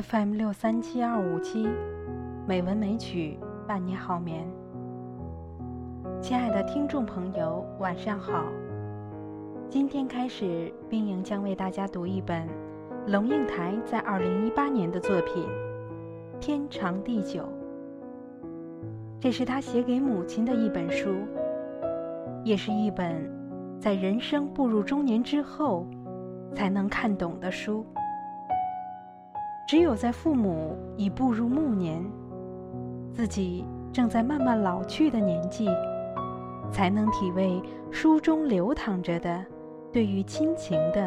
FM 六三七二五七，美文美曲伴你好眠。亲爱的听众朋友，晚上好。今天开始，冰莹将为大家读一本龙应台在二零一八年的作品《天长地久》。这是他写给母亲的一本书，也是一本在人生步入中年之后才能看懂的书。只有在父母已步入暮年，自己正在慢慢老去的年纪，才能体味书中流淌着的对于亲情的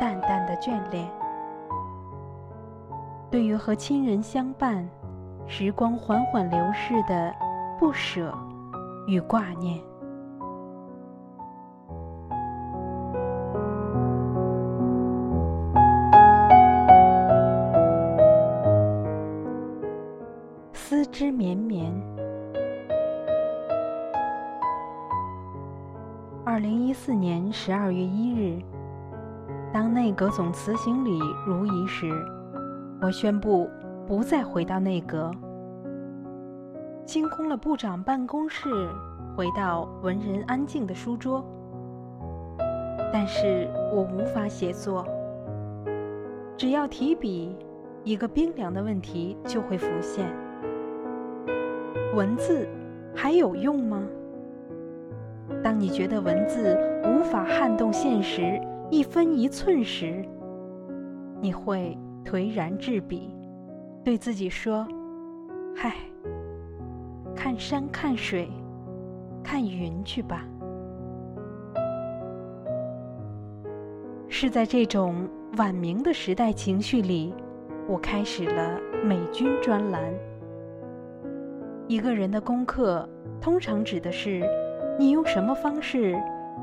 淡淡的眷恋，对于和亲人相伴、时光缓缓流逝的不舍与挂念。丝织绵绵。二零一四年十二月一日，当内阁总辞行礼如仪时，我宣布不再回到内阁，清空了部长办公室，回到文人安静的书桌。但是我无法写作，只要提笔，一个冰凉的问题就会浮现。文字还有用吗？当你觉得文字无法撼动现实一分一寸时，你会颓然置笔，对自己说：“嗨，看山看水，看云去吧。”是在这种晚明的时代情绪里，我开始了美军专栏。一个人的功课，通常指的是你用什么方式，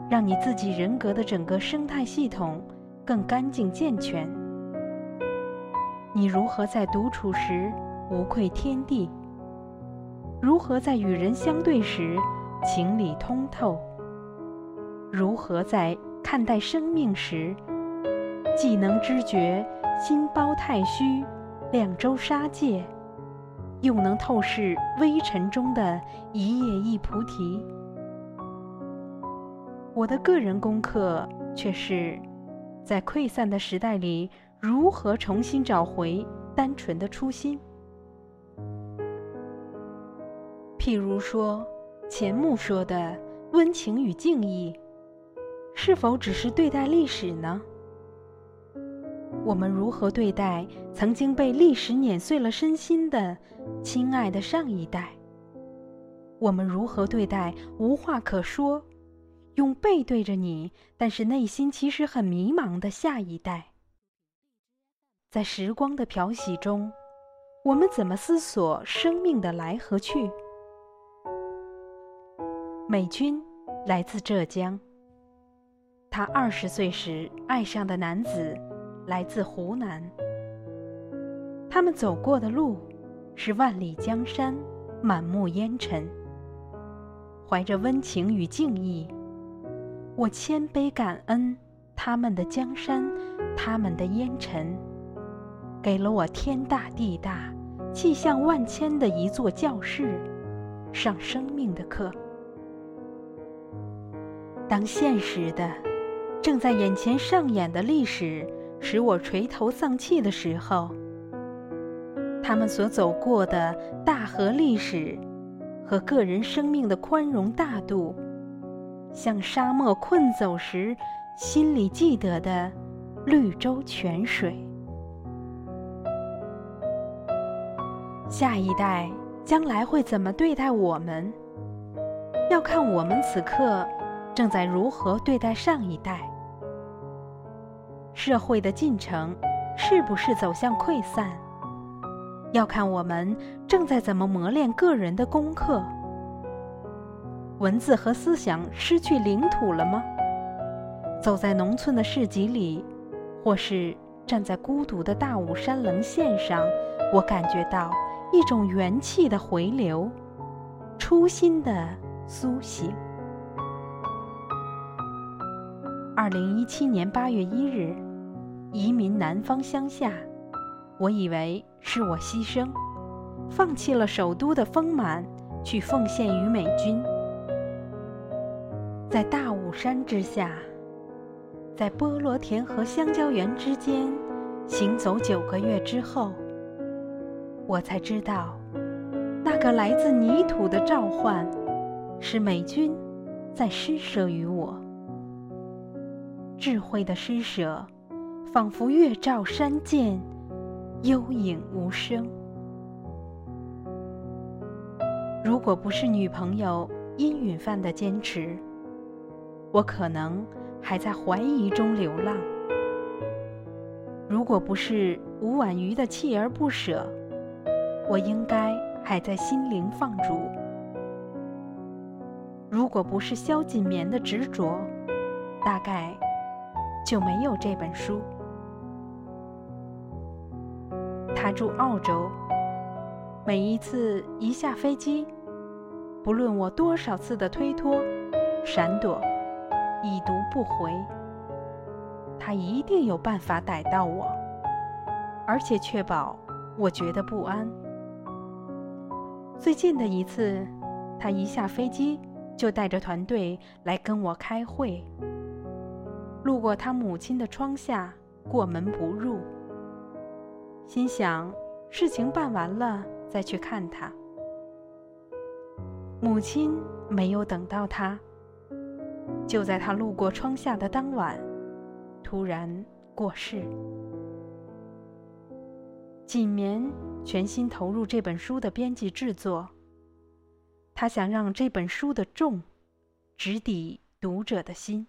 让你自己人格的整个生态系统更干净健全。你如何在独处时无愧天地？如何在与人相对时情理通透？如何在看待生命时，既能知觉心包太虚，两周杀戒？又能透视微尘中的一叶一菩提。我的个人功课却是，在溃散的时代里，如何重新找回单纯的初心。譬如说，钱穆说的温情与敬意，是否只是对待历史呢？我们如何对待曾经被历史碾碎了身心的亲爱的上一代？我们如何对待无话可说、用背对着你，但是内心其实很迷茫的下一代？在时光的漂洗中，我们怎么思索生命的来和去？美军来自浙江，他二十岁时爱上的男子。来自湖南，他们走过的路是万里江山，满目烟尘。怀着温情与敬意，我谦卑感恩他们的江山，他们的烟尘，给了我天大地大、气象万千的一座教室，上生命的课。当现实的正在眼前上演的历史。使我垂头丧气的时候，他们所走过的大河历史和个人生命的宽容大度，像沙漠困走时心里记得的绿洲泉水。下一代将来会怎么对待我们，要看我们此刻正在如何对待上一代。社会的进程是不是走向溃散，要看我们正在怎么磨练个人的功课。文字和思想失去领土了吗？走在农村的市集里，或是站在孤独的大武山棱线上，我感觉到一种元气的回流，初心的苏醒。二零一七年八月一日。移民南方乡下，我以为是我牺牲，放弃了首都的丰满，去奉献于美军。在大武山之下，在菠萝田和香蕉园之间行走九个月之后，我才知道，那个来自泥土的召唤，是美军在施舍于我。智慧的施舍，仿佛月照山涧，幽影无声。如果不是女朋友殷允范的坚持，我可能还在怀疑中流浪；如果不是吴婉瑜的锲而不舍，我应该还在心灵放逐；如果不是萧锦绵的执着，大概就没有这本书。他住澳洲，每一次一下飞机，不论我多少次的推脱、闪躲。已读不回，他一定有办法逮到我，而且确保我觉得不安。最近的一次，他一下飞机就带着团队来跟我开会。路过他母亲的窗下，过门不入，心想事情办完了再去看他。母亲没有等到他。就在他路过窗下的当晚，突然过世。锦绵全心投入这本书的编辑制作，他想让这本书的重直抵读者的心。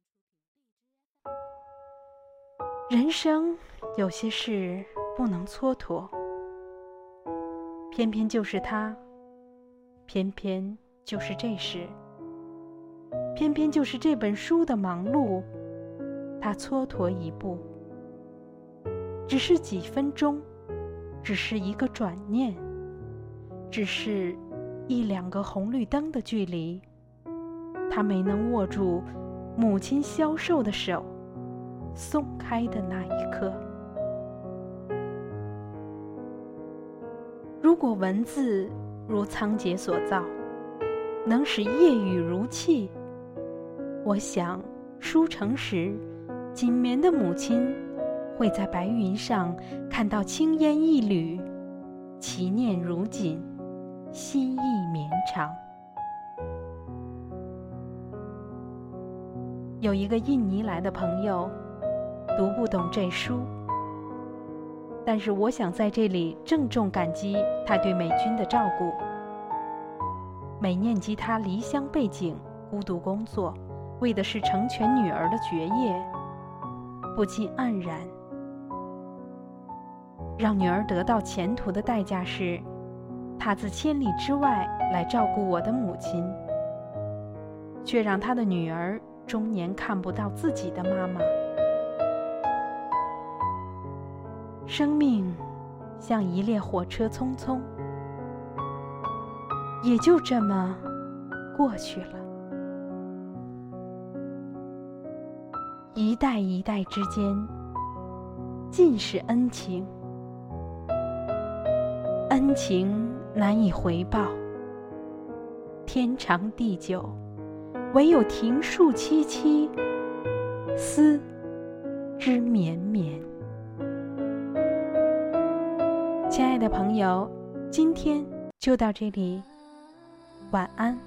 人生有些事不能蹉跎，偏偏就是他，偏偏就是这时。偏偏就是这本书的忙碌，他蹉跎一步，只是几分钟，只是一个转念，只是一两个红绿灯的距离，他没能握住母亲消瘦的手，松开的那一刻。如果文字如仓颉所造，能使夜雨如泣。我想，书成时，锦棉的母亲会在白云上看到青烟一缕，其念如锦，心意绵长。有一个印尼来的朋友，读不懂这书，但是我想在这里郑重感激他对美军的照顾。每念及他离乡背井，孤独工作。为的是成全女儿的学业，不禁黯然。让女儿得到前途的代价是，他自千里之外来照顾我的母亲，却让他的女儿终年看不到自己的妈妈。生命像一列火车，匆匆，也就这么过去了。一代一代之间，尽是恩情，恩情难以回报。天长地久，唯有庭树萋萋，思之绵绵。的朋友，今天就到这里，晚安。